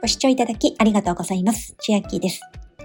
ご視聴いただきありがとうございます。千秋です。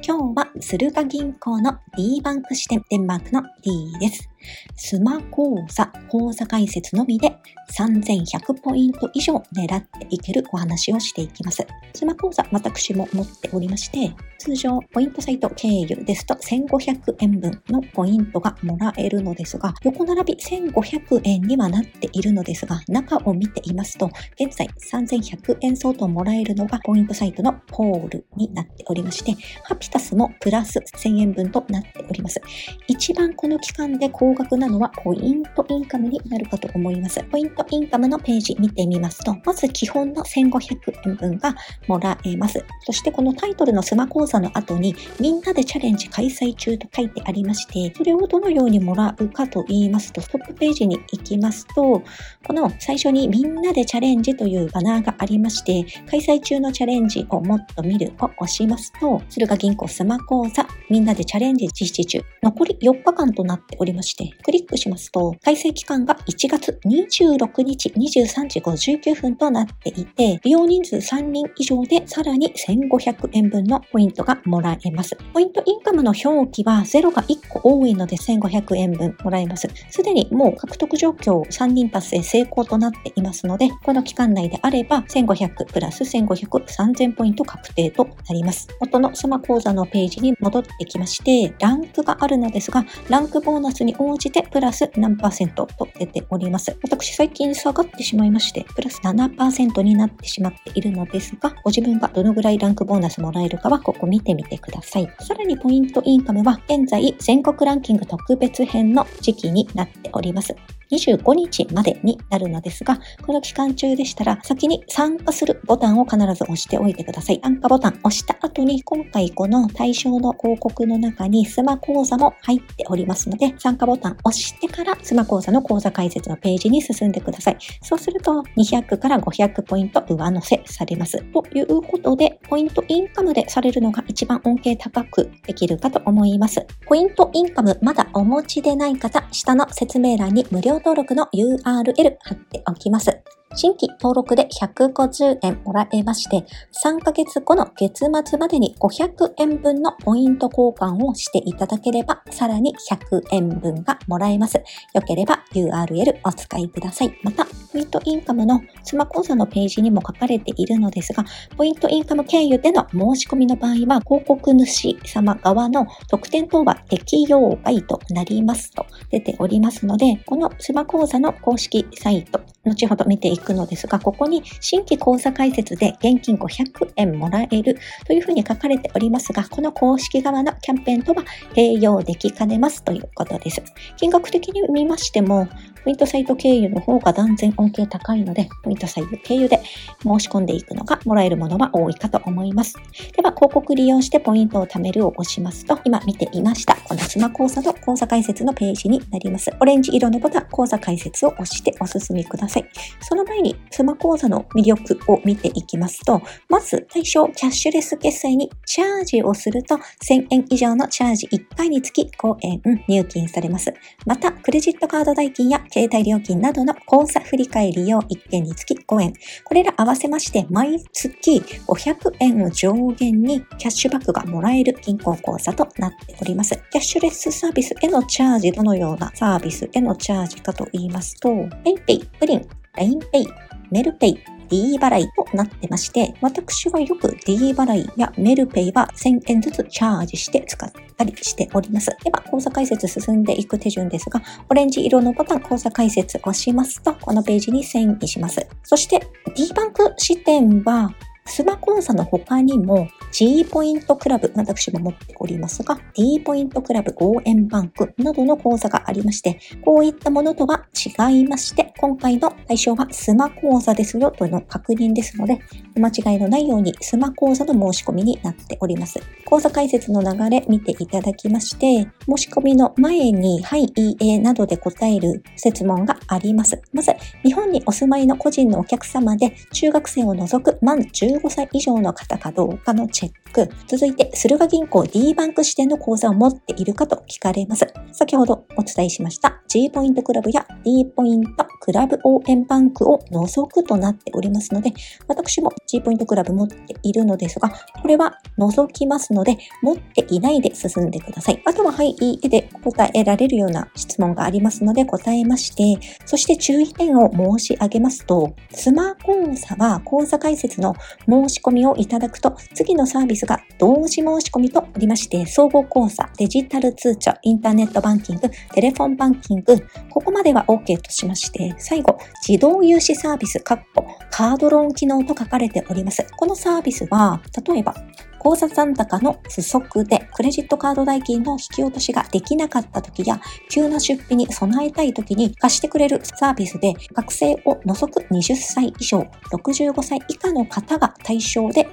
今日は駿河銀行の D バンク支店デンマークの D です。スマ講座、講座解説のみで3100ポイント以上狙っていけるお話をしていきます。スマ講座、私も持っておりまして、通常ポイントサイト経由ですと1500円分のポイントがもらえるのですが、横並び1500円にはなっているのですが、中を見ていますと、現在3100円相当もらえるのがポイントサイトのポールになっておりまして、ハピタスもプラス1000円分となっております。一番この期間で高額なのはポイントインカムになるかと思います。ポイントインカムのページ見てみますと、まず基本の1500円分がもらえます。そしてこのタイトルのスマ講座の後に、みんなでチャレンジ開催中と書いてありまして、それをどのようにもらうかと言いますと、トップページに行きますと、この最初にみんなでチャレンジというバナーがありまして、開催中のチャレンジをもっと見るを押しますと、駿河銀行スマ講座、みんなでチャレンジ実施中、残り4日間となっておりまして、クリックしますと、開催期間が1月26日23時59分となっていて、利用人数3人以上でさらに1500円分のポイントがもらえます。ポイントインカムの表記は0が1個多いので1500円分もらえます。すでにもう獲得状況3人達成成功となっていますので、この期間内であれば1500プラス1500、3000ポイント確定となります。元のスマ講座のページに戻ってきまして、ランクがあるのですが、ランクボーナスに応じてプラス何パーセントと出ております。私最近下がってしまいまして、プラス7%になってしまっているのですが、ご自分がどのぐらいランクボーナスもらえるかはここ見てみてください。さらにポイントインカムは現在全国ランキング特別編の時期になっております。25日までになるのですが、この期間中でしたら、先に参加するボタンを必ず押しておいてください。参加ボタン押した後に、今回この対象の広告の中にスマ講座も入っておりますので、参加ボタン押してからスマ講座の講座解説のページに進んでください。そうすると、200から500ポイント上乗せされます。ということで、ポイントインカムでされるのが一番恩恵高くできるかと思います。ポイントインカムまだお持ちでない方、下の説明欄に無料登録の URL 貼っておきます。新規登録で150円もらえまして、3ヶ月後の月末までに500円分のポイント交換をしていただければ、さらに100円分がもらえます。よければ URL お使いください。また、ポイントインカムのスマ講座のページにも書かれているのですが、ポイントインカム経由での申し込みの場合は、広告主様側の特典等は適用外となりますと出ておりますので、このスマ講座の公式サイト、後ほど見ていくのですが、ここに新規講座開設で現金500円もらえるというふうに書かれておりますが、この公式側のキャンペーンとは併用できかねますということです。金額的に見ましても、ポイントサイト経由の方が断然恩恵高いので、ポイントサイト経由で申し込んでいくのがもらえるものは多いかと思います。では、広告利用してポイントを貯めるを押しますと、今見ていました、このスマ講座の講座解説のページになります。オレンジ色のボタン、講座解説を押してお進みください。その前に、スマ講座の魅力を見ていきますと、まず対象キャッシュレス決済にチャージをすると、1000円以上のチャージ1回につき5円入金されます。また、クレジットカード代金や携帯料金などの口座振替利用1件につき5円。これら合わせまして、毎月500円を上限にキャッシュバックがもらえる銀行口座となっております。キャッシュレスサービスへのチャージ、どのようなサービスへのチャージかと言いますと、PayPay、プリン、LINEPay、メルペイ、D 払いとなってまして、私はよく D 払いやメルペイは1000円ずつチャージして使ったりしております。では、講座解説進んでいく手順ですが、オレンジ色のボタン講座解説を押しますと、このページに遷移します。そして D バンク支店は、スマ講座の他にも G ポイントクラブ、私も持っておりますが、D ポイントクラブ応援バンクなどの講座がありまして、こういったものとは違いまして、今回の対象はスマ講座ですよというの確認ですので、間違いのないようにスマ講座の申し込みになっております。講座解説の流れ見ていただきまして、申し込みの前に、はい、いいえなどで答える設問があります。まず、日本にお住まいの個人のお客様で、中学生を除く満15歳以上の方かどうかのチェッ。く、続いて、駿河銀行 D バンク支店の口座を持っているかと聞かれます。先ほどお伝えしました G ポイントクラブや D ポイントクラブ応援バンクを除くとなっておりますので、私も G ポイントクラブ持っているのですが、これは除きますので、持っていないで進んでください。あとは、はい、いいで答えられるような質問がありますので答えまして、そして注意点を申し上げますと、スマ講座は講座解説の申し込みをいただくと、次のサービスが同時申し込みとありまして、総合講座、デジタル通帳、インターネットバンキング、テレフォンバンキング、ここまでは OK としまして、最後、自動融資サービス、カードローン機能と書かれております。このサービスは、例えば、口座残高の不足でクレジットカード代金の引き落としができなかった時や、急な出費に備えたい時に貸してくれるサービスで、学生を除く20歳以上、65歳以下の方が対象で、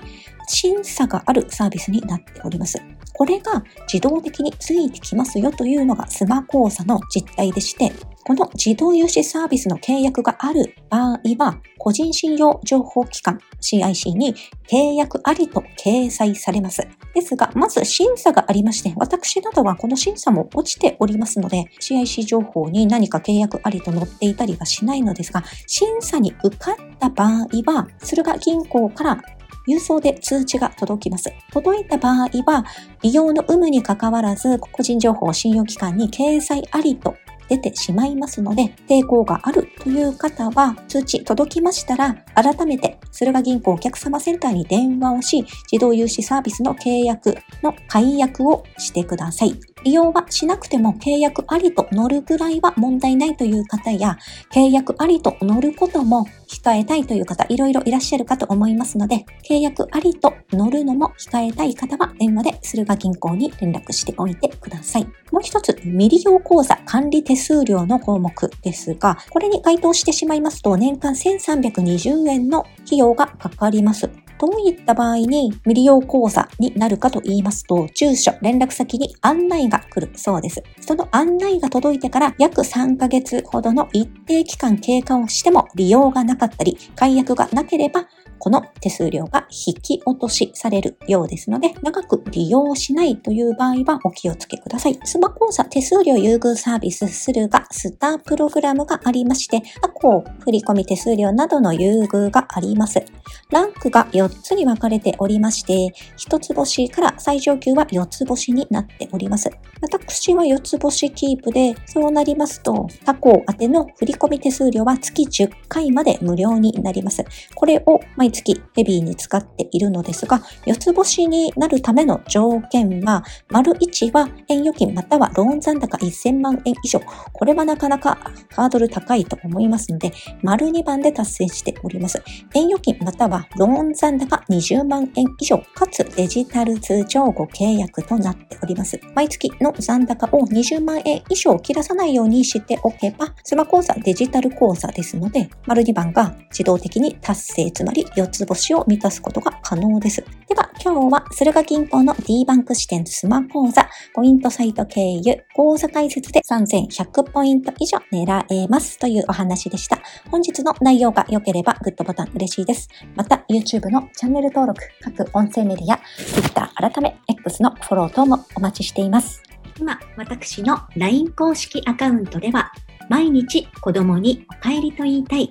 審査があるサービスになっております。これが自動的についてきますよというのがスマ講座の実態でして、この自動融資サービスの契約がある場合は、個人信用情報機関 CIC に契約ありと掲載されます。ですが、まず審査がありまして、私などはこの審査も落ちておりますので、CIC 情報に何か契約ありと載っていたりはしないのですが、審査に受かった場合は、駿河銀行から郵送で通知が届きます。届いた場合は、利用の有無にかかわらず、個人情報信用機関に掲載ありと出てしまいますので、抵抗があるという方は、通知届きましたら、改めて、駿河銀行お客様センターに電話をし、自動融資サービスの契約の解約をしてください。利用はしなくても契約ありと乗るぐらいは問題ないという方や、契約ありと乗ることも控えたいという方、いろいろいらっしゃるかと思いますので、契約ありと乗るのも控えたい方は電話で駿河銀行に連絡しておいてください。もう一つ、未利用口座管理手数料の項目ですが、これに該当してしまいますと、年間1320円の費用がかかります。どういった場合に未利用口座になるかと言いますと、住所、連絡先に案内が来るそうです。その案内が届いてから約3ヶ月ほどの一定期間経過をしても利用がなかったり、解約がなければこの手数料が引き落としされるようですので、長く利用しないという場合はお気をつけください。スマ口座手数料優遇サービスするがスタープログラムがありまして、過去振込手数料などの優遇があります。ランクが4つに分かれておりまして、1つ星から最上級は4つ星になっております。私は4つ星キープで、そうなりますと、他行宛ての振込手数料は月10回まで無料になります。これを毎月ヘビーに使っているのですが、四つ星になるための条件は、丸1は円預金またはローン残高1000万円以上。これはなかなかハードル高いと思いますので、丸2番で達成しております。円預金またはローン残高20万円以上、かつデジタル通帳ご契約となっております。毎月の残高を20万円以上切らさないようにしておけば、スマ口座デジタル口座ですので、丸2番が自動的に達成、つまり4つ星を満たすことが可能です。では、今日は駿河銀行の D バンク支店スマ講座、ポイントサイト経由、講座解説で3100ポイント以上狙えますというお話でした。本日の内容が良ければグッドボタン嬉しいです。また、YouTube のチャンネル登録、各音声メディア、Twitter 改め X のフォロー等もお待ちしています。今、私の LINE 公式アカウントでは、毎日子供にお帰りと言いたい